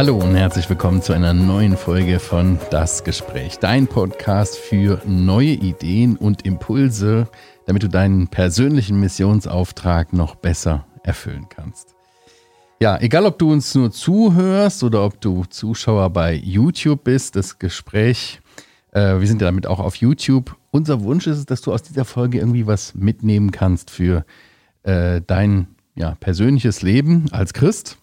Hallo und herzlich willkommen zu einer neuen Folge von Das Gespräch, dein Podcast für neue Ideen und Impulse, damit du deinen persönlichen Missionsauftrag noch besser erfüllen kannst. Ja, egal ob du uns nur zuhörst oder ob du Zuschauer bei YouTube bist, das Gespräch, äh, wir sind ja damit auch auf YouTube. Unser Wunsch ist es, dass du aus dieser Folge irgendwie was mitnehmen kannst für äh, dein ja, persönliches Leben als Christ.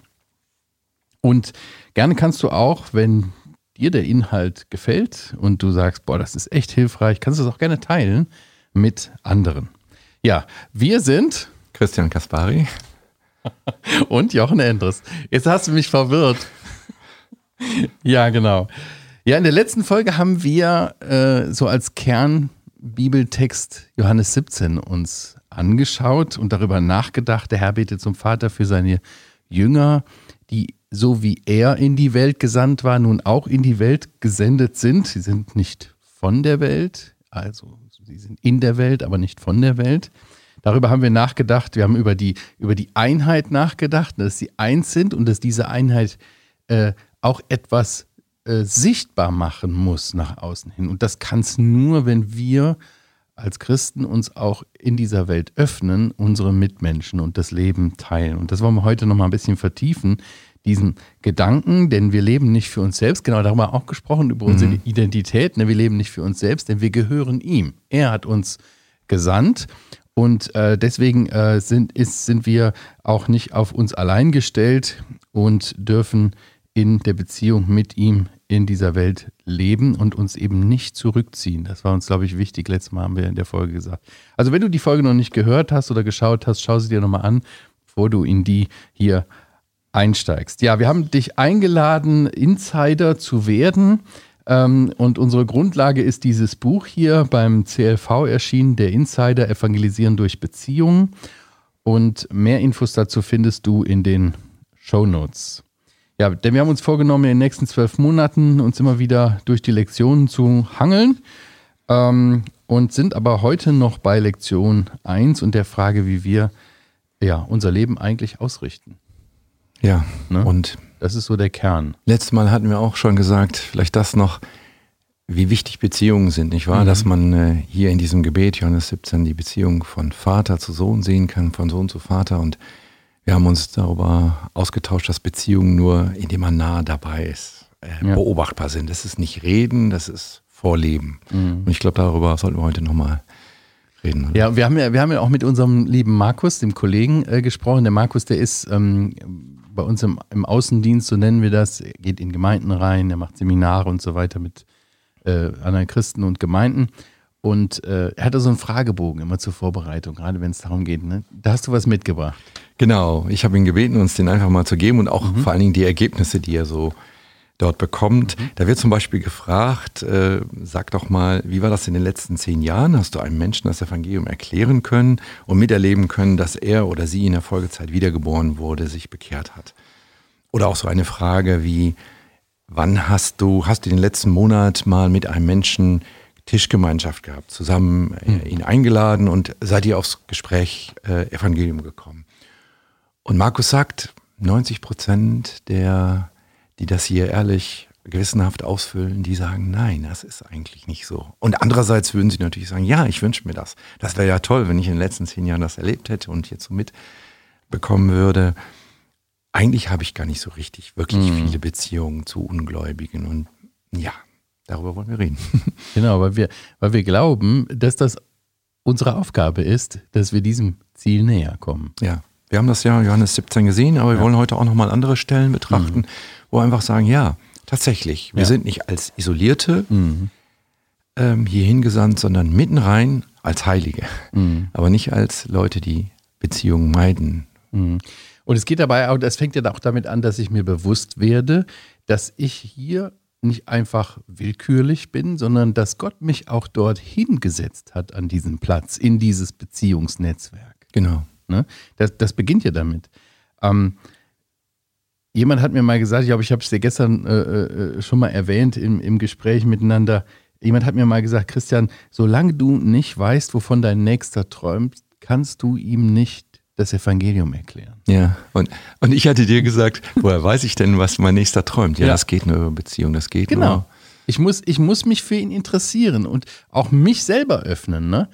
Und gerne kannst du auch, wenn dir der Inhalt gefällt und du sagst, boah, das ist echt hilfreich, kannst du es auch gerne teilen mit anderen. Ja, wir sind Christian Kaspari und Jochen Endres. Jetzt hast du mich verwirrt. ja, genau. Ja, in der letzten Folge haben wir äh, so als Kernbibeltext Johannes 17 uns angeschaut und darüber nachgedacht. Der Herr betet zum Vater für seine Jünger, die so wie er in die Welt gesandt war, nun auch in die Welt gesendet sind. Sie sind nicht von der Welt, also sie sind in der Welt, aber nicht von der Welt. Darüber haben wir nachgedacht. Wir haben über die, über die Einheit nachgedacht, dass sie eins sind und dass diese Einheit äh, auch etwas äh, sichtbar machen muss nach außen hin. Und das kann es nur, wenn wir als Christen uns auch in dieser Welt öffnen, unsere Mitmenschen und das Leben teilen. Und das wollen wir heute noch mal ein bisschen vertiefen, diesen Gedanken, denn wir leben nicht für uns selbst, genau darüber auch gesprochen, über unsere mhm. Identität, ne? wir leben nicht für uns selbst, denn wir gehören ihm. Er hat uns gesandt und äh, deswegen äh, sind, ist, sind wir auch nicht auf uns allein gestellt und dürfen in der Beziehung mit ihm in dieser Welt leben und uns eben nicht zurückziehen. Das war uns, glaube ich, wichtig. Letztes Mal haben wir in der Folge gesagt. Also wenn du die Folge noch nicht gehört hast oder geschaut hast, schau sie dir nochmal an, bevor du in die hier einsteigst. Ja, wir haben dich eingeladen, Insider zu werden. Ähm, und unsere Grundlage ist dieses Buch hier beim CLV erschienen, der Insider Evangelisieren durch Beziehungen. Und mehr Infos dazu findest du in den Show Notes. Ja, denn wir haben uns vorgenommen, in den nächsten zwölf Monaten uns immer wieder durch die Lektionen zu hangeln ähm, und sind aber heute noch bei Lektion 1 und der Frage, wie wir ja, unser Leben eigentlich ausrichten. Ja, ne? und das ist so der Kern. Letztes Mal hatten wir auch schon gesagt, vielleicht das noch, wie wichtig Beziehungen sind, nicht wahr? Mhm. Dass man äh, hier in diesem Gebet, Johannes 17, die Beziehung von Vater zu Sohn sehen kann, von Sohn zu Vater. Und wir haben uns darüber ausgetauscht, dass Beziehungen nur, indem man nah dabei ist, äh, ja. beobachtbar sind. Das ist nicht Reden, das ist Vorleben. Mhm. Und ich glaube, darüber sollten wir heute nochmal reden. Oder? Ja, wir haben ja, wir haben ja auch mit unserem lieben Markus, dem Kollegen, äh, gesprochen. Der Markus, der ist ähm, bei uns im, im, Außendienst, so nennen wir das, er geht in Gemeinden rein, er macht Seminare und so weiter mit äh, anderen Christen und Gemeinden. Und äh, er hatte so einen Fragebogen immer zur Vorbereitung, gerade wenn es darum geht. Ne? Da hast du was mitgebracht. Genau, ich habe ihn gebeten, uns den einfach mal zu geben und auch mhm. vor allen Dingen die Ergebnisse, die er so dort bekommt. Mhm. Da wird zum Beispiel gefragt, äh, sag doch mal, wie war das in den letzten zehn Jahren? Hast du einem Menschen das Evangelium erklären können und miterleben können, dass er oder sie in der Folgezeit wiedergeboren wurde, sich bekehrt hat? Oder auch so eine Frage wie, wann hast du, hast du den letzten Monat mal mit einem Menschen Tischgemeinschaft gehabt, zusammen äh, mhm. ihn eingeladen und seid ihr aufs Gespräch äh, Evangelium gekommen? Und Markus sagt, 90 Prozent der die das hier ehrlich gewissenhaft ausfüllen, die sagen, nein, das ist eigentlich nicht so. Und andererseits würden sie natürlich sagen, ja, ich wünsche mir das. Das wäre ja toll, wenn ich in den letzten zehn Jahren das erlebt hätte und jetzt so mitbekommen würde. Eigentlich habe ich gar nicht so richtig wirklich mhm. viele Beziehungen zu Ungläubigen und ja, darüber wollen wir reden. Genau, weil wir, weil wir glauben, dass das unsere Aufgabe ist, dass wir diesem Ziel näher kommen. Ja, wir haben das ja Johannes 17 gesehen, aber wir ja. wollen heute auch nochmal andere Stellen betrachten. Mhm wo wir einfach sagen, ja, tatsächlich, wir ja. sind nicht als Isolierte mhm. ähm, hier hingesandt, sondern mitten rein als Heilige, mhm. aber nicht als Leute, die Beziehungen meiden. Mhm. Und es geht dabei auch, das fängt ja auch damit an, dass ich mir bewusst werde, dass ich hier nicht einfach willkürlich bin, sondern dass Gott mich auch dort hingesetzt hat an diesem Platz, in dieses Beziehungsnetzwerk. Genau. Ne? Das, das beginnt ja damit. Ähm, Jemand hat mir mal gesagt, ich glaube, ich habe es dir gestern äh, äh, schon mal erwähnt im, im Gespräch miteinander. Jemand hat mir mal gesagt, Christian, solange du nicht weißt, wovon dein Nächster träumt, kannst du ihm nicht das Evangelium erklären. Ja, und, und ich hatte dir gesagt, woher weiß ich denn, was mein Nächster träumt? Ja, ja. das geht nur über Beziehung, das geht genau. nur. Ich muss, ich muss mich für ihn interessieren und auch mich selber öffnen. Ne?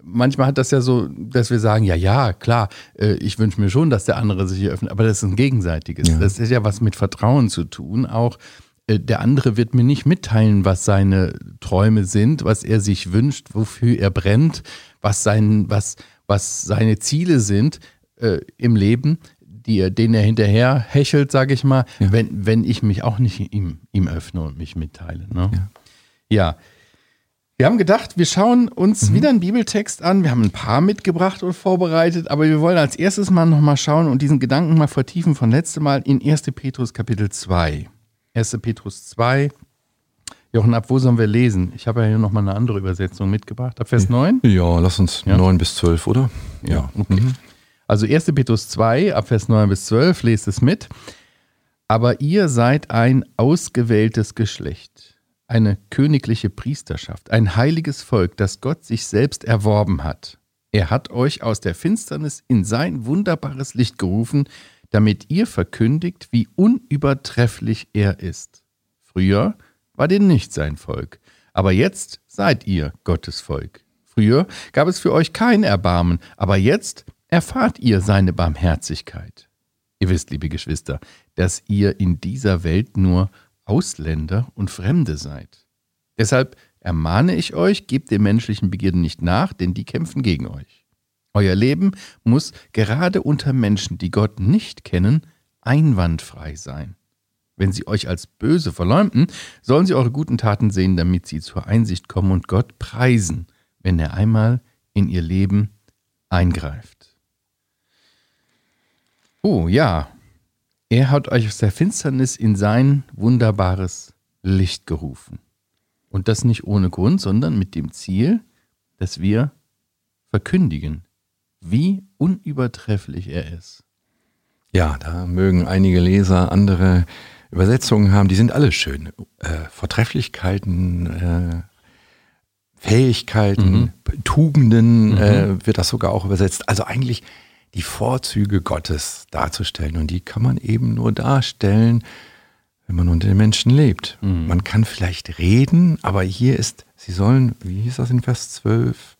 Manchmal hat das ja so, dass wir sagen, ja, ja, klar, äh, ich wünsche mir schon, dass der andere sich öffnet, aber das ist ein gegenseitiges. Ja. Das ist ja was mit Vertrauen zu tun. Auch äh, der andere wird mir nicht mitteilen, was seine Träume sind, was er sich wünscht, wofür er brennt, was, sein, was, was seine Ziele sind äh, im Leben, die er, denen er hinterher hechelt, sage ich mal, ja. wenn, wenn ich mich auch nicht ihm, ihm öffne und mich mitteile. Ne? Ja. ja. Wir haben gedacht, wir schauen uns mhm. wieder einen Bibeltext an. Wir haben ein paar mitgebracht und vorbereitet, aber wir wollen als erstes mal nochmal schauen und diesen Gedanken mal vertiefen von letztem Mal in 1. Petrus Kapitel 2. 1. Petrus 2. Jochen, ab wo sollen wir lesen? Ich habe ja hier nochmal eine andere Übersetzung mitgebracht. Ab Vers 9? Ja, lass uns ja? 9 bis 12, oder? Ja, okay. Mhm. Also 1. Petrus 2, ab Vers 9 bis 12, lest es mit. Aber ihr seid ein ausgewähltes Geschlecht, eine königliche Priesterschaft, ein heiliges Volk, das Gott sich selbst erworben hat. Er hat euch aus der Finsternis in sein wunderbares Licht gerufen, damit ihr verkündigt, wie unübertrefflich er ist. Früher war denn nicht sein Volk, aber jetzt seid ihr Gottes Volk. Früher gab es für euch kein Erbarmen, aber jetzt erfahrt ihr seine Barmherzigkeit. Ihr wisst, liebe Geschwister, dass ihr in dieser Welt nur Ausländer und Fremde seid. Deshalb ermahne ich euch, gebt den menschlichen Begierden nicht nach, denn die kämpfen gegen euch. Euer Leben muss gerade unter Menschen, die Gott nicht kennen, einwandfrei sein. Wenn sie euch als böse verleumden, sollen sie eure guten Taten sehen, damit sie zur Einsicht kommen und Gott preisen, wenn er einmal in ihr Leben eingreift. Oh ja, er hat euch aus der Finsternis in sein wunderbares Licht gerufen. Und das nicht ohne Grund, sondern mit dem Ziel, dass wir verkündigen, wie unübertrefflich er ist. Ja, da mögen einige Leser andere Übersetzungen haben, die sind alle schön. Äh, Vortrefflichkeiten, äh, Fähigkeiten, mhm. Tugenden mhm. Äh, wird das sogar auch übersetzt. Also eigentlich die Vorzüge Gottes darzustellen. Und die kann man eben nur darstellen, wenn man unter den Menschen lebt. Mhm. Man kann vielleicht reden, aber hier ist, sie sollen, wie hieß das in Vers 12?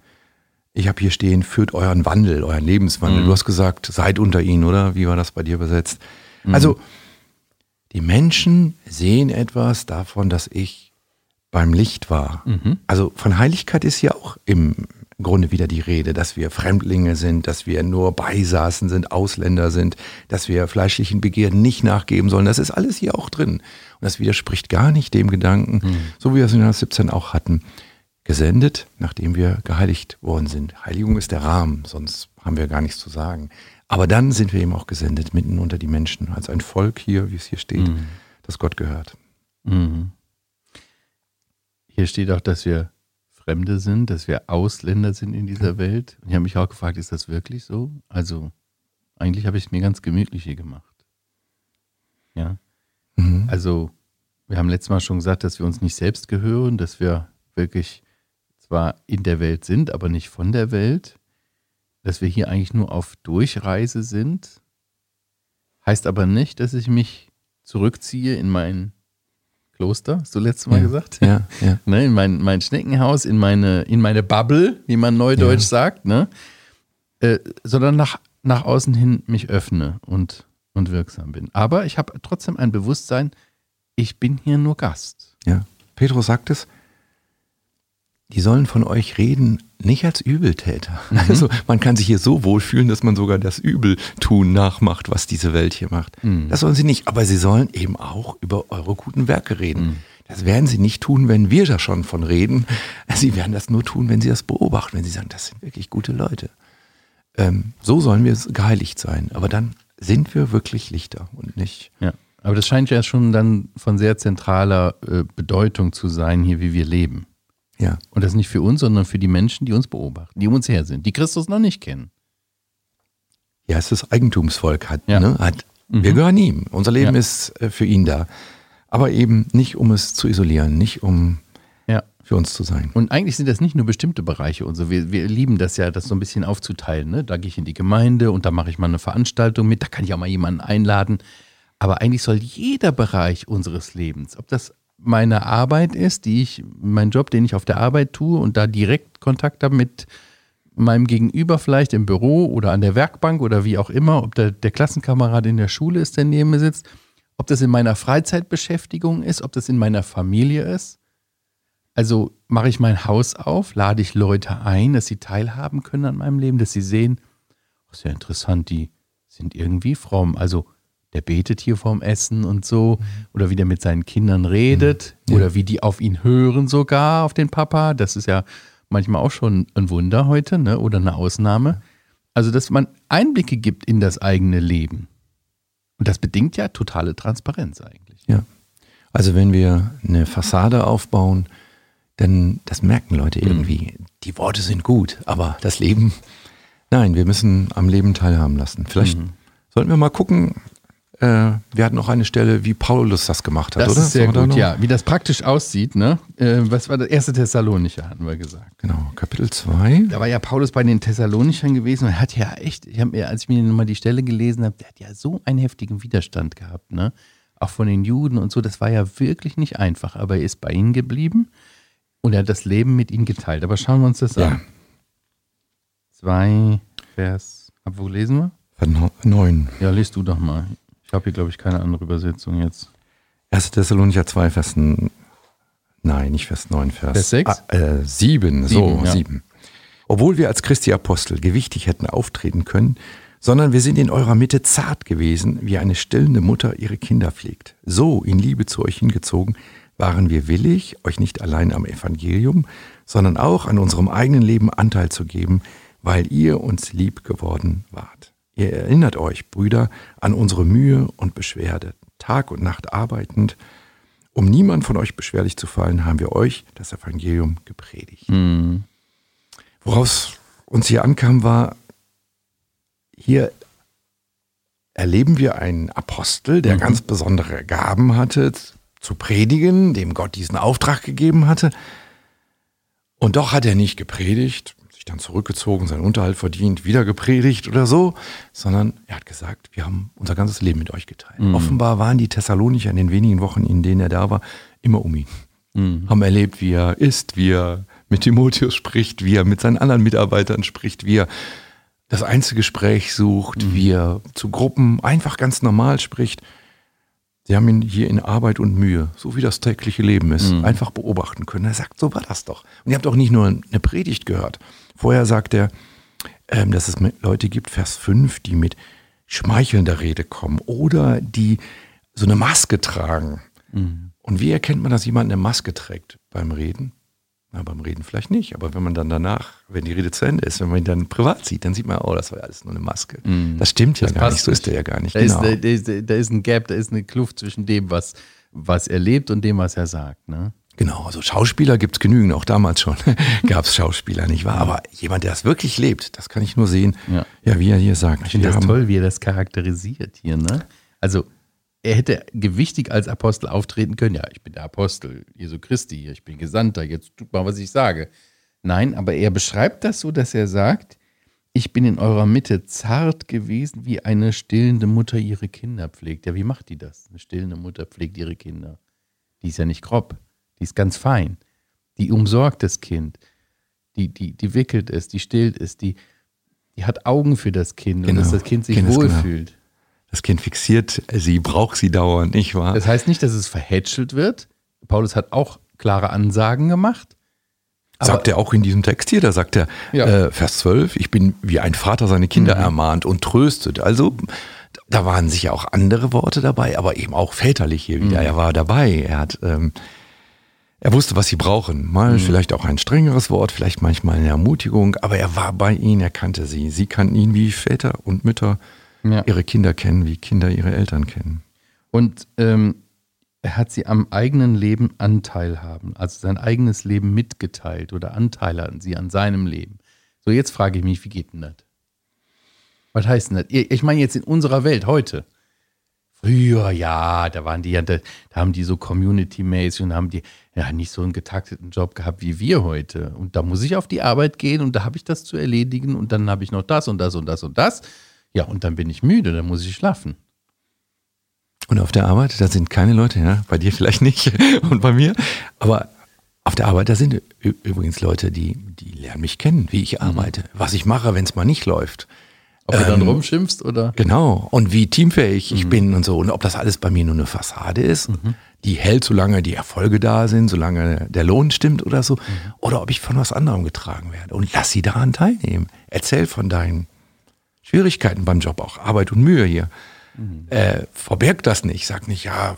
Ich habe hier stehen, führt euren Wandel, euren Lebenswandel. Mhm. Du hast gesagt, seid unter ihnen, oder? Wie war das bei dir übersetzt? Mhm. Also, die Menschen sehen etwas davon, dass ich beim Licht war. Mhm. Also von Heiligkeit ist ja auch im Grunde wieder die Rede, dass wir Fremdlinge sind, dass wir nur Beisaßen sind, Ausländer sind, dass wir fleischlichen Begierden nicht nachgeben sollen. Das ist alles hier auch drin. Und das widerspricht gar nicht dem Gedanken, mhm. so wie wir es in Johannes 17 auch hatten, gesendet, nachdem wir geheiligt worden sind. Heiligung ist der Rahmen, sonst haben wir gar nichts zu sagen. Aber dann sind wir eben auch gesendet, mitten unter die Menschen, als ein Volk hier, wie es hier steht, mhm. das Gott gehört. Mhm. Hier steht auch, dass wir Fremde sind, dass wir Ausländer sind in dieser Welt. Und ich habe mich auch gefragt, ist das wirklich so? Also, eigentlich habe ich es mir ganz gemütlich hier gemacht. Ja. Mhm. Also, wir haben letztes Mal schon gesagt, dass wir uns nicht selbst gehören, dass wir wirklich zwar in der Welt sind, aber nicht von der Welt, dass wir hier eigentlich nur auf Durchreise sind, heißt aber nicht, dass ich mich zurückziehe in mein Kloster, hast du letztes Mal ja, gesagt? Ja, ja. Ne, in mein, mein Schneckenhaus, in meine, in meine Bubble, wie man neudeutsch ja. sagt, ne? Äh, sondern nach, nach außen hin mich öffne und, und wirksam bin. Aber ich habe trotzdem ein Bewusstsein, ich bin hier nur Gast. Ja, Petrus sagt es, die sollen von euch reden, nicht als Übeltäter. Mhm. Also man kann sich hier so wohlfühlen, dass man sogar das Übeltun nachmacht, was diese Welt hier macht. Mhm. Das sollen sie nicht, aber sie sollen eben auch über eure guten Werke reden. Mhm. Das werden sie nicht tun, wenn wir da schon von reden. Sie werden das nur tun, wenn sie das beobachten, wenn sie sagen, das sind wirklich gute Leute. Ähm, so sollen wir geheiligt sein. Aber dann sind wir wirklich Lichter und nicht. Ja. Aber das scheint ja schon dann von sehr zentraler äh, Bedeutung zu sein, hier wie wir leben. Ja. Und das nicht für uns, sondern für die Menschen, die uns beobachten, die um uns her sind, die Christus noch nicht kennen. Ja, es ist Eigentumsvolk hat. Ja. Ne? hat mhm. Wir gehören ihm. Unser Leben ja. ist äh, für ihn da. Aber eben nicht, um es zu isolieren, nicht um ja. für uns zu sein. Und eigentlich sind das nicht nur bestimmte Bereiche und so. Wir, wir lieben das ja, das so ein bisschen aufzuteilen. Ne? Da gehe ich in die Gemeinde und da mache ich mal eine Veranstaltung mit, da kann ich auch mal jemanden einladen. Aber eigentlich soll jeder Bereich unseres Lebens, ob das meine Arbeit ist, die ich, mein Job, den ich auf der Arbeit tue und da direkt Kontakt habe mit meinem Gegenüber vielleicht im Büro oder an der Werkbank oder wie auch immer, ob der, der Klassenkamerad in der Schule ist, der neben mir sitzt, ob das in meiner Freizeitbeschäftigung ist, ob das in meiner Familie ist. Also mache ich mein Haus auf, lade ich Leute ein, dass sie teilhaben können an meinem Leben, dass sie sehen, oh, ist ja interessant, die sind irgendwie fromm. Also der betet hier vorm Essen und so, mhm. oder wie der mit seinen Kindern redet, mhm. ja. oder wie die auf ihn hören sogar, auf den Papa. Das ist ja manchmal auch schon ein Wunder heute, ne? oder eine Ausnahme. Also, dass man Einblicke gibt in das eigene Leben. Und das bedingt ja totale Transparenz eigentlich. Ja. Also, wenn wir eine Fassade aufbauen, denn das merken Leute mhm. irgendwie. Mhm. Die Worte sind gut, aber das Leben, nein, wir müssen am Leben teilhaben lassen. Vielleicht mhm. sollten wir mal gucken, wir hatten noch eine Stelle, wie Paulus das gemacht hat, das oder? Ist sehr gut, ja. Wie das praktisch aussieht, ne? Äh, was war das erste Thessalonicher, hatten wir gesagt. Genau, Kapitel 2. Da war ja Paulus bei den Thessalonichern gewesen und er hat ja echt, ich mir, als ich mir nochmal die Stelle gelesen habe, der hat ja so einen heftigen Widerstand gehabt, ne? Auch von den Juden und so, das war ja wirklich nicht einfach, aber er ist bei ihnen geblieben und er hat das Leben mit ihnen geteilt. Aber schauen wir uns das ja. an. 2, Vers, ab wo lesen wir? 9. Ja, liest du doch mal. Ich habe hier, glaube ich, keine andere Übersetzung jetzt. 1. Thessalonicher 2, Vers, nein, nicht Vers 9, Vers, Vers 6? Ah, äh, 7, so, ja. 7. Obwohl wir als Christi Apostel gewichtig hätten auftreten können, sondern wir sind in eurer Mitte zart gewesen, wie eine stillende Mutter ihre Kinder pflegt. So in Liebe zu euch hingezogen, waren wir willig, euch nicht allein am Evangelium, sondern auch an unserem eigenen Leben Anteil zu geben, weil ihr uns lieb geworden wart. Ihr erinnert euch, Brüder, an unsere Mühe und Beschwerde. Tag und Nacht arbeitend, um niemand von euch beschwerlich zu fallen, haben wir euch das Evangelium gepredigt. Mhm. Woraus uns hier ankam, war, hier erleben wir einen Apostel, der mhm. ganz besondere Gaben hatte, zu predigen, dem Gott diesen Auftrag gegeben hatte. Und doch hat er nicht gepredigt, sich dann zurückgezogen, seinen Unterhalt verdient, wieder gepredigt oder so, sondern er hat gesagt, wir haben unser ganzes Leben mit euch geteilt. Mhm. Offenbar waren die Thessalonicher in den wenigen Wochen, in denen er da war, immer um ihn. Mhm. Haben erlebt, wie er isst, wie er mit Timotheus spricht, wie er mit seinen anderen Mitarbeitern spricht, wie er das Einzelgespräch sucht, mhm. wie er zu Gruppen einfach ganz normal spricht. Sie haben ihn hier in Arbeit und Mühe, so wie das tägliche Leben ist, mhm. einfach beobachten können. Er sagt, so war das doch. Und ihr habt auch nicht nur eine Predigt gehört. Vorher sagt er, ähm, dass es Leute gibt, Vers 5, die mit schmeichelnder Rede kommen oder die so eine Maske tragen. Mhm. Und wie erkennt man, dass jemand eine Maske trägt beim Reden? Na, beim Reden vielleicht nicht, aber wenn man dann danach, wenn die Rede zu Ende ist, wenn man ihn dann privat sieht, dann sieht man, oh, das war ja alles nur eine Maske. Mm. Das stimmt ja das gar nicht, so ist er ja gar nicht. Da, genau. ist, da, ist, da ist ein Gap, da ist eine Kluft zwischen dem, was, was er lebt und dem, was er sagt. Ne? Genau, also Schauspieler gibt es genügend, auch damals schon gab es Schauspieler, nicht wahr? Aber jemand, der es wirklich lebt, das kann ich nur sehen, ja, ja wie er hier sagt. Ich finde das toll, wie er das charakterisiert hier. Ne? Also er hätte gewichtig als Apostel auftreten können. Ja, ich bin der Apostel Jesu Christi, ich bin Gesandter, jetzt tut mal, was ich sage. Nein, aber er beschreibt das so, dass er sagt, ich bin in eurer Mitte zart gewesen, wie eine stillende Mutter ihre Kinder pflegt. Ja, wie macht die das? Eine stillende Mutter pflegt ihre Kinder. Die ist ja nicht grob, die ist ganz fein. Die umsorgt das Kind, die, die, die wickelt es, die stillt es, die, die hat Augen für das Kind genau. und dass das Kind sich genau. wohlfühlt. Genau. Das Kind fixiert sie, braucht sie dauernd, nicht wahr? Das heißt nicht, dass es verhätschelt wird. Paulus hat auch klare Ansagen gemacht. Sagt er auch in diesem Text hier, da sagt er, ja. äh, Vers 12, ich bin wie ein Vater seine Kinder mhm. ermahnt und tröstet. Also da waren sicher auch andere Worte dabei, aber eben auch väterlich hier wieder. Mhm. Er war dabei, er hat, ähm, er wusste, was sie brauchen. Mal mhm. vielleicht auch ein strengeres Wort, vielleicht manchmal eine Ermutigung, aber er war bei ihnen, er kannte sie. Sie kannten ihn wie Väter und Mütter ja. ihre Kinder kennen, wie Kinder ihre Eltern kennen. Und ähm, er hat sie am eigenen Leben Anteil haben, also sein eigenes Leben mitgeteilt oder Anteil hatten sie an seinem Leben. So, jetzt frage ich mich, wie geht denn das? Was heißt denn das? Ich meine jetzt in unserer Welt heute. Früher, ja, da waren die ja, da, da haben die so community-mäßig und haben die ja nicht so einen getakteten Job gehabt wie wir heute. Und da muss ich auf die Arbeit gehen und da habe ich das zu erledigen und dann habe ich noch das und das und das und das. Ja, und dann bin ich müde, dann muss ich schlafen. Und auf der Arbeit, da sind keine Leute, ja, bei dir vielleicht nicht und bei mir, aber auf der Arbeit, da sind übrigens Leute, die, die lernen mich kennen, wie ich arbeite, was ich mache, wenn es mal nicht läuft. Ob du dann ähm, rumschimpfst oder? Genau. Und wie teamfähig mhm. ich bin und so. Und ob das alles bei mir nur eine Fassade ist, mhm. die hält, solange die Erfolge da sind, solange der Lohn stimmt oder so. Mhm. Oder ob ich von was anderem getragen werde. Und lass sie daran teilnehmen. Erzähl von deinen Schwierigkeiten beim Job, auch Arbeit und Mühe hier. Mhm. Äh, verberg das nicht. Sag nicht, ja,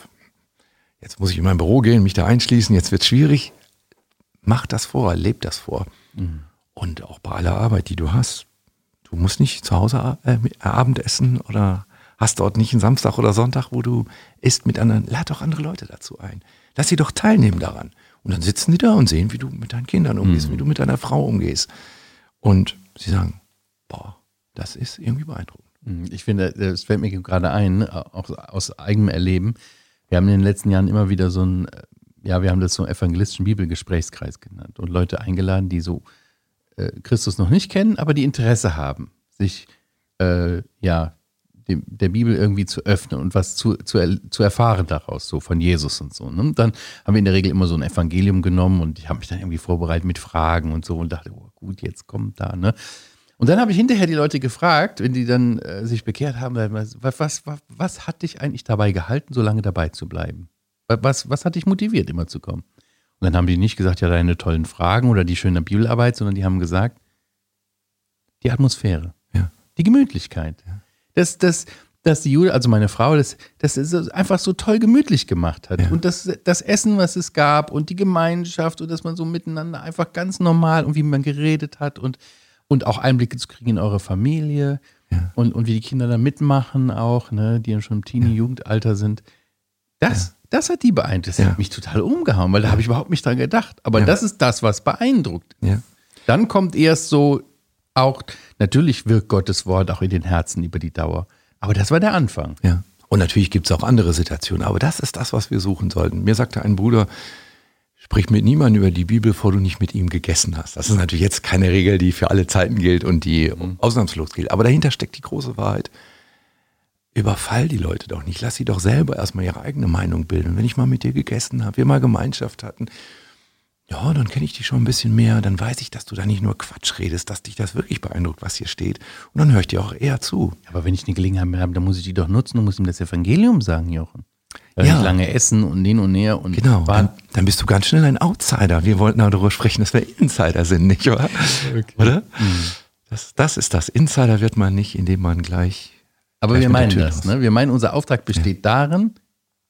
jetzt muss ich in mein Büro gehen, mich da einschließen, jetzt wird es schwierig. Mach das vor, leb das vor. Mhm. Und auch bei aller Arbeit, die du hast, Du musst nicht zu Hause äh, Abend essen oder hast dort nicht einen Samstag oder Sonntag, wo du isst mit anderen. Lad doch andere Leute dazu ein. Lass sie doch teilnehmen daran. Und dann sitzen die da und sehen, wie du mit deinen Kindern umgehst, mhm. wie du mit deiner Frau umgehst. Und sie sagen, boah, das ist irgendwie beeindruckend. Mhm. Ich finde, das fällt mir gerade ein, auch aus eigenem Erleben. Wir haben in den letzten Jahren immer wieder so ein, ja, wir haben das so evangelistischen Bibelgesprächskreis genannt und Leute eingeladen, die so äh, Christus noch nicht kennen, aber die Interesse haben, sich äh, ja dem, der Bibel irgendwie zu öffnen und was zu, zu, zu erfahren daraus, so von Jesus und so. Ne? Dann haben wir in der Regel immer so ein Evangelium genommen und ich habe mich dann irgendwie vorbereitet mit Fragen und so und dachte, oh gut, jetzt kommt da, ne? Und dann habe ich hinterher die Leute gefragt, wenn die dann äh, sich bekehrt haben, was, was, was, was hat dich eigentlich dabei gehalten, so lange dabei zu bleiben? Was, was hat dich motiviert, immer zu kommen? Und dann haben die nicht gesagt, ja, deine tollen Fragen oder die schöne Bibelarbeit, sondern die haben gesagt, die Atmosphäre, ja. die Gemütlichkeit. Ja. Dass, dass, dass die Jude, also meine Frau, das, das ist einfach so toll gemütlich gemacht hat. Ja. Und das, das Essen, was es gab und die Gemeinschaft und dass man so miteinander einfach ganz normal und wie man geredet hat und, und auch Einblicke zu kriegen in eure Familie ja. und, und wie die Kinder da mitmachen auch, ne, die ja schon im Teenie-Jugendalter sind. Das, das hat die beeindruckt. Das ja. hat mich total umgehauen, weil da habe ich überhaupt nicht dran gedacht. Aber ja. das ist das, was beeindruckt. Ja. Dann kommt erst so auch, natürlich wirkt Gottes Wort auch in den Herzen über die Dauer. Aber das war der Anfang. Ja. Und natürlich gibt es auch andere Situationen. Aber das ist das, was wir suchen sollten. Mir sagte ein Bruder, sprich mit niemandem über die Bibel, bevor du nicht mit ihm gegessen hast. Das ist natürlich jetzt keine Regel, die für alle Zeiten gilt und die mhm. ausnahmslos gilt. Aber dahinter steckt die große Wahrheit überfall die Leute doch nicht. Lass sie doch selber erstmal ihre eigene Meinung bilden. wenn ich mal mit dir gegessen habe, wir mal Gemeinschaft hatten, ja, dann kenne ich dich schon ein bisschen mehr, dann weiß ich, dass du da nicht nur Quatsch redest, dass dich das wirklich beeindruckt, was hier steht. Und dann höre ich dir auch eher zu. Aber wenn ich eine Gelegenheit habe, dann muss ich die doch nutzen und muss ihm das Evangelium sagen, Jochen. Weil ja. lange essen und hin und her und genau. Dann, dann, bist du ganz schnell ein Outsider. Wir wollten darüber sprechen, dass wir Insider sind, nicht wahr? Okay. Oder? Mhm. Das, das ist das. Insider wird man nicht, indem man gleich aber wir meinen das. Ne? Wir meinen, unser Auftrag besteht ja. darin,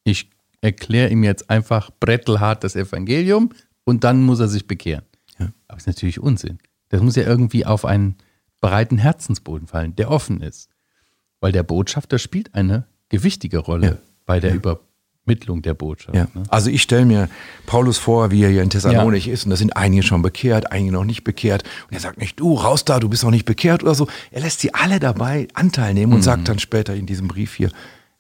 ich erkläre ihm jetzt einfach brettelhart das Evangelium und dann muss er sich bekehren. Ja. Aber das ist natürlich Unsinn. Das muss ja irgendwie auf einen breiten Herzensboden fallen, der offen ist. Weil der Botschafter spielt eine gewichtige Rolle ja. bei der ja. Überprüfung Mittlung der Botschaft. Ja. Ne? Also ich stelle mir Paulus vor, wie er hier in Thessalonich ja. ist und da sind einige schon bekehrt, einige noch nicht bekehrt und er sagt nicht, du raus da, du bist noch nicht bekehrt oder so. Er lässt sie alle dabei Anteil nehmen und mhm. sagt dann später in diesem Brief hier,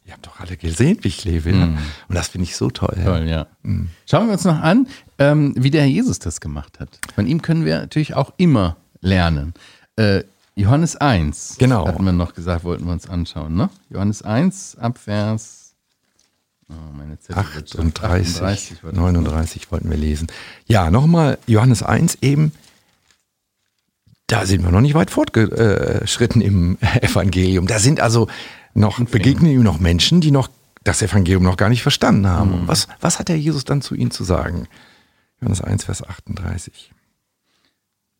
ihr habt doch alle gesehen, wie ich lebe. Mhm. Und das finde ich so toll. Toll, ja. Mhm. Schauen wir uns noch an, ähm, wie der Herr Jesus das gemacht hat. Von ihm können wir natürlich auch immer lernen. Äh, Johannes 1, genau. hatten wir noch gesagt, wollten wir uns anschauen. Ne? Johannes 1 Abvers Oh, meine 38, 38 39 wollten wir lesen. Ja, nochmal Johannes 1 eben. Da sind wir noch nicht weit fortgeschritten im Evangelium. Da sind also noch, begegnen ihm noch Menschen, die noch das Evangelium noch gar nicht verstanden haben. Mhm. Was, was hat der Jesus dann zu ihnen zu sagen? Johannes 1, Vers 38.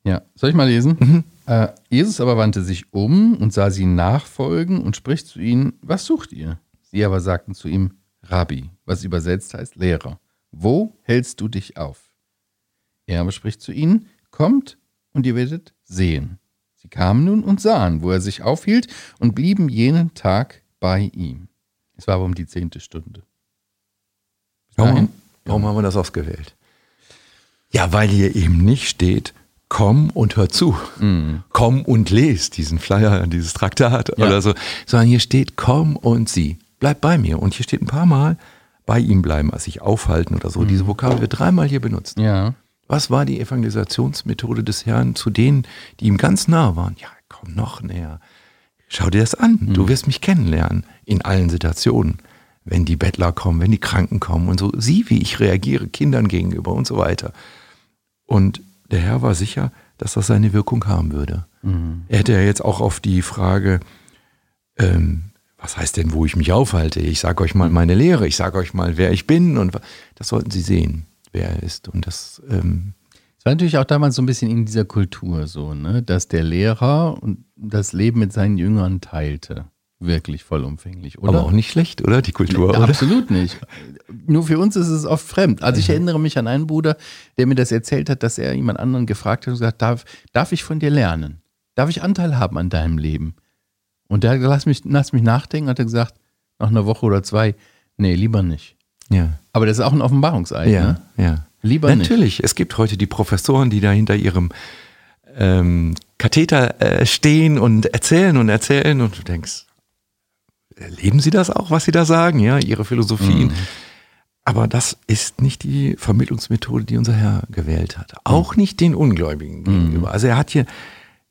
Ja, soll ich mal lesen? Mhm. Äh, Jesus aber wandte sich um und sah sie nachfolgen und spricht zu ihnen, was sucht ihr? Sie aber sagten zu ihm, Rabbi, was übersetzt heißt Lehrer, wo hältst du dich auf? Er aber spricht zu ihnen, kommt und ihr werdet sehen. Sie kamen nun und sahen, wo er sich aufhielt und blieben jenen Tag bei ihm. Es war aber um die zehnte Stunde. Warum, warum haben wir das ausgewählt? Ja, weil hier eben nicht steht, komm und hör zu. Mm. Komm und lest diesen Flyer, dieses Traktat ja. oder so. Sondern hier steht, komm und sieh bleib bei mir. Und hier steht ein paar Mal bei ihm bleiben, also sich aufhalten oder so. Mhm. Diese Vokabel wird dreimal hier benutzt. Ja. Was war die Evangelisationsmethode des Herrn zu denen, die ihm ganz nah waren? Ja, komm noch näher. Schau dir das an. Mhm. Du wirst mich kennenlernen in allen Situationen. Wenn die Bettler kommen, wenn die Kranken kommen und so. Sieh, wie ich reagiere Kindern gegenüber und so weiter. Und der Herr war sicher, dass das seine Wirkung haben würde. Mhm. Er hätte ja jetzt auch auf die Frage, ähm, was heißt denn, wo ich mich aufhalte? Ich sage euch mal meine Lehre, ich sage euch mal, wer ich bin und das sollten Sie sehen, wer er ist. Und das ähm, war natürlich auch damals so ein bisschen in dieser Kultur so, ne, dass der Lehrer das Leben mit seinen Jüngern teilte. Wirklich vollumfänglich, oder? Aber auch nicht schlecht, oder? Die Kultur, nee, Absolut nicht. Nur für uns ist es oft fremd. Also ich erinnere mich an einen Bruder, der mir das erzählt hat, dass er jemand anderen gefragt hat und gesagt, darf, darf ich von dir lernen? Darf ich Anteil haben an deinem Leben? Und der lass mich, lass mich nachdenken, hat er gesagt, nach einer Woche oder zwei, nee, lieber nicht. Ja. Aber das ist auch ein Offenbarungseid, ja, ne? Ja. Lieber Natürlich. nicht. Natürlich. Es gibt heute die Professoren, die da hinter ihrem ähm, Katheter äh, stehen und erzählen und erzählen und du denkst, erleben sie das auch, was sie da sagen, ja, ihre Philosophien. Mhm. Aber das ist nicht die Vermittlungsmethode, die unser Herr gewählt hat. Auch mhm. nicht den Ungläubigen mhm. gegenüber. Also er hat hier,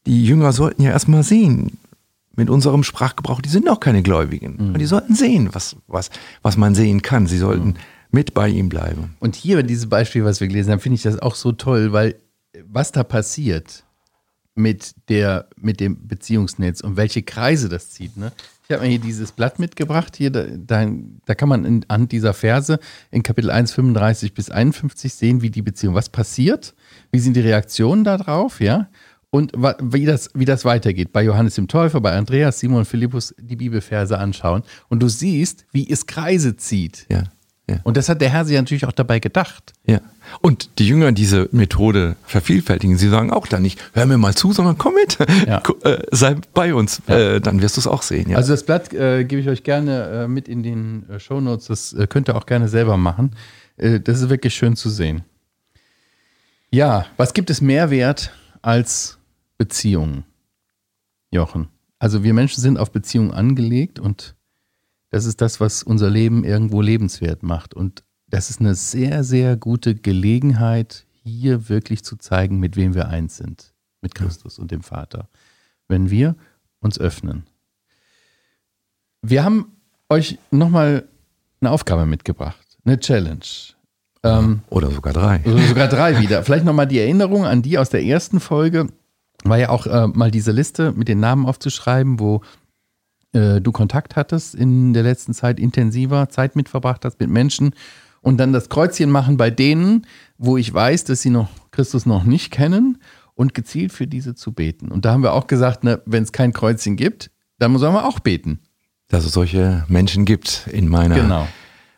die Jünger sollten ja erstmal sehen, mit unserem Sprachgebrauch, die sind auch keine Gläubigen. Mhm. Und die sollten sehen, was, was, was man sehen kann. Sie sollten mhm. mit bei ihm bleiben. Und hier bei diesem Beispiel, was wir gelesen haben, finde ich das auch so toll, weil was da passiert mit, der, mit dem Beziehungsnetz und welche Kreise das zieht. Ne? Ich habe mir hier dieses Blatt mitgebracht. Hier, da, da, da kann man in, an dieser Verse in Kapitel 1, 35 bis 51 sehen, wie die Beziehung, was passiert, wie sind die Reaktionen darauf, ja und wie das, wie das weitergeht. Bei Johannes dem Täufer, bei Andreas, Simon und Philippus die Bibelverse anschauen und du siehst, wie es Kreise zieht. Ja, ja. Und das hat der Herr sich natürlich auch dabei gedacht. Ja. Und die Jünger diese Methode vervielfältigen. Sie sagen auch dann nicht, hör mir mal zu, sondern komm mit, ja. äh, sei bei uns, ja. äh, dann wirst du es auch sehen. Also das Blatt äh, gebe ich euch gerne äh, mit in den äh, Shownotes, das äh, könnt ihr auch gerne selber machen. das ist wirklich schön zu sehen. Ja, was gibt es mehr Wert als Beziehungen, Jochen. Also wir Menschen sind auf Beziehungen angelegt und das ist das, was unser Leben irgendwo lebenswert macht. Und das ist eine sehr, sehr gute Gelegenheit, hier wirklich zu zeigen, mit wem wir eins sind. Mit Christus und dem Vater. Wenn wir uns öffnen. Wir haben euch nochmal eine Aufgabe mitgebracht, eine Challenge. Ähm, oder sogar drei. Oder sogar drei wieder. Vielleicht nochmal die Erinnerung an die aus der ersten Folge war ja auch äh, mal diese Liste mit den Namen aufzuschreiben, wo äh, du Kontakt hattest in der letzten Zeit intensiver, Zeit mitverbracht hast mit Menschen und dann das Kreuzchen machen bei denen, wo ich weiß, dass sie noch Christus noch nicht kennen und gezielt für diese zu beten. Und da haben wir auch gesagt, ne, wenn es kein Kreuzchen gibt, dann sollen wir auch beten. Dass es solche Menschen gibt in meiner genau.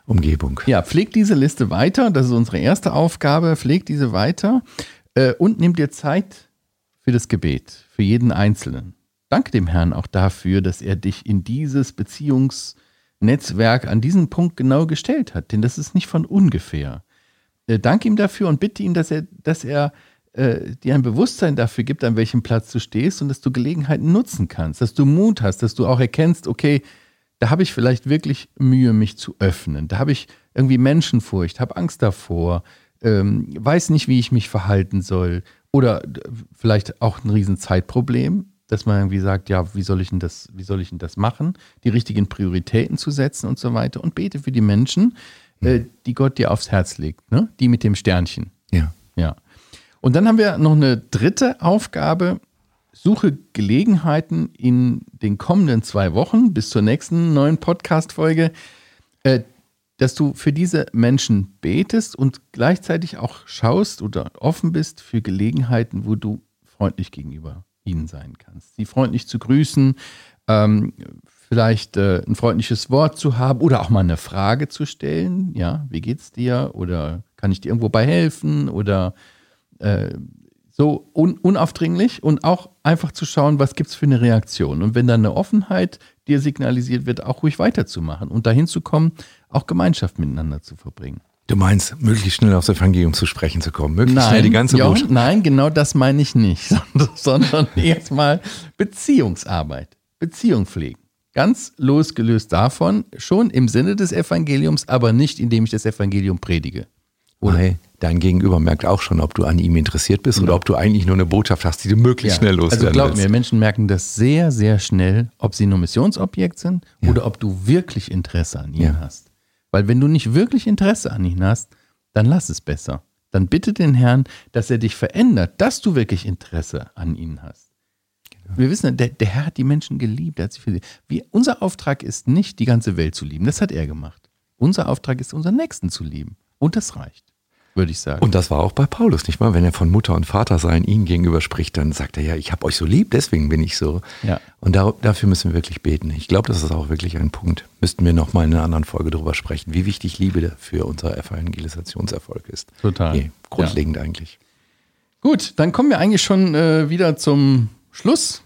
Umgebung. Ja, pflegt diese Liste weiter. Das ist unsere erste Aufgabe. Pflegt diese weiter äh, und nimm dir Zeit für das Gebet, für jeden Einzelnen. Danke dem Herrn auch dafür, dass er dich in dieses Beziehungsnetzwerk an diesen Punkt genau gestellt hat, denn das ist nicht von ungefähr. Äh, danke ihm dafür und bitte ihn, dass er, dass er äh, dir ein Bewusstsein dafür gibt, an welchem Platz du stehst und dass du Gelegenheiten nutzen kannst, dass du Mut hast, dass du auch erkennst, okay, da habe ich vielleicht wirklich Mühe, mich zu öffnen. Da habe ich irgendwie Menschenfurcht, habe Angst davor, ähm, weiß nicht, wie ich mich verhalten soll, oder vielleicht auch ein Riesenzeitproblem, dass man irgendwie sagt, ja, wie soll ich denn das, wie soll ich denn das machen? Die richtigen Prioritäten zu setzen und so weiter. Und bete für die Menschen, äh, mhm. die Gott dir aufs Herz legt, ne? Die mit dem Sternchen. Ja. Ja. Und dann haben wir noch eine dritte Aufgabe. Suche Gelegenheiten in den kommenden zwei Wochen bis zur nächsten neuen Podcast-Folge, äh, dass du für diese Menschen betest und gleichzeitig auch schaust oder offen bist für Gelegenheiten, wo du freundlich gegenüber ihnen sein kannst. Sie freundlich zu grüßen, ähm, vielleicht äh, ein freundliches Wort zu haben oder auch mal eine Frage zu stellen. Ja, wie geht's dir? Oder kann ich dir irgendwo bei helfen? Oder äh, so un unaufdringlich und auch einfach zu schauen, was gibt es für eine Reaktion. Und wenn dann eine Offenheit dir signalisiert wird, auch ruhig weiterzumachen und dahin zu kommen, auch Gemeinschaft miteinander zu verbringen. Du meinst, möglichst schnell aufs Evangelium zu sprechen zu kommen, möglichst nein, schnell die ganze ja, Nein, genau das meine ich nicht, sondern erstmal Beziehungsarbeit, Beziehung pflegen. ganz losgelöst davon, schon im Sinne des Evangeliums, aber nicht indem ich das Evangelium predige. Oder? Nein, dein Gegenüber merkt auch schon, ob du an ihm interessiert bist ja. oder ob du eigentlich nur eine Botschaft hast, die du möglichst ja. schnell loswerden Also glaub mir, Menschen merken das sehr, sehr schnell, ob sie nur Missionsobjekt sind ja. oder ob du wirklich Interesse an ihnen hast. Weil wenn du nicht wirklich Interesse an ihnen hast, dann lass es besser. Dann bitte den Herrn, dass er dich verändert, dass du wirklich Interesse an ihnen hast. Genau. Wir wissen, der, der, Herr hat die Menschen geliebt. Hat sie für sie. Wir, unser Auftrag ist nicht, die ganze Welt zu lieben. Das hat er gemacht. Unser Auftrag ist, unseren Nächsten zu lieben. Und das reicht würde ich sagen. Und das war auch bei Paulus, nicht mal? Wenn er von Mutter und Vater sein ihm gegenüber spricht, dann sagt er ja, ich habe euch so lieb, deswegen bin ich so. Ja. Und da, dafür müssen wir wirklich beten. Ich glaube, das ist auch wirklich ein Punkt. Müssten wir nochmal in einer anderen Folge drüber sprechen, wie wichtig Liebe für unser Evangelisationserfolg ist. Total. Nee, grundlegend ja. eigentlich. Gut, dann kommen wir eigentlich schon äh, wieder zum Schluss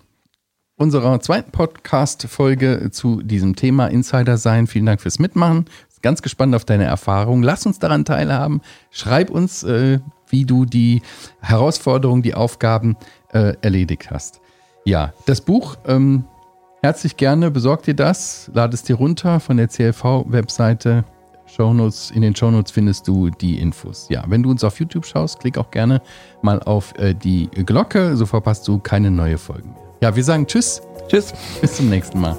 unserer zweiten Podcast-Folge zu diesem Thema Insider sein. Vielen Dank fürs Mitmachen ganz gespannt auf deine Erfahrungen. Lass uns daran teilhaben. Schreib uns, äh, wie du die Herausforderungen, die Aufgaben äh, erledigt hast. Ja, das Buch, ähm, herzlich gerne, besorg dir das, lad es dir runter von der CLV-Webseite. Shownotes, in den Shownotes findest du die Infos. Ja, wenn du uns auf YouTube schaust, klick auch gerne mal auf äh, die Glocke, so verpasst du keine neue Folgen mehr. Ja, wir sagen Tschüss. Tschüss. Bis zum nächsten Mal.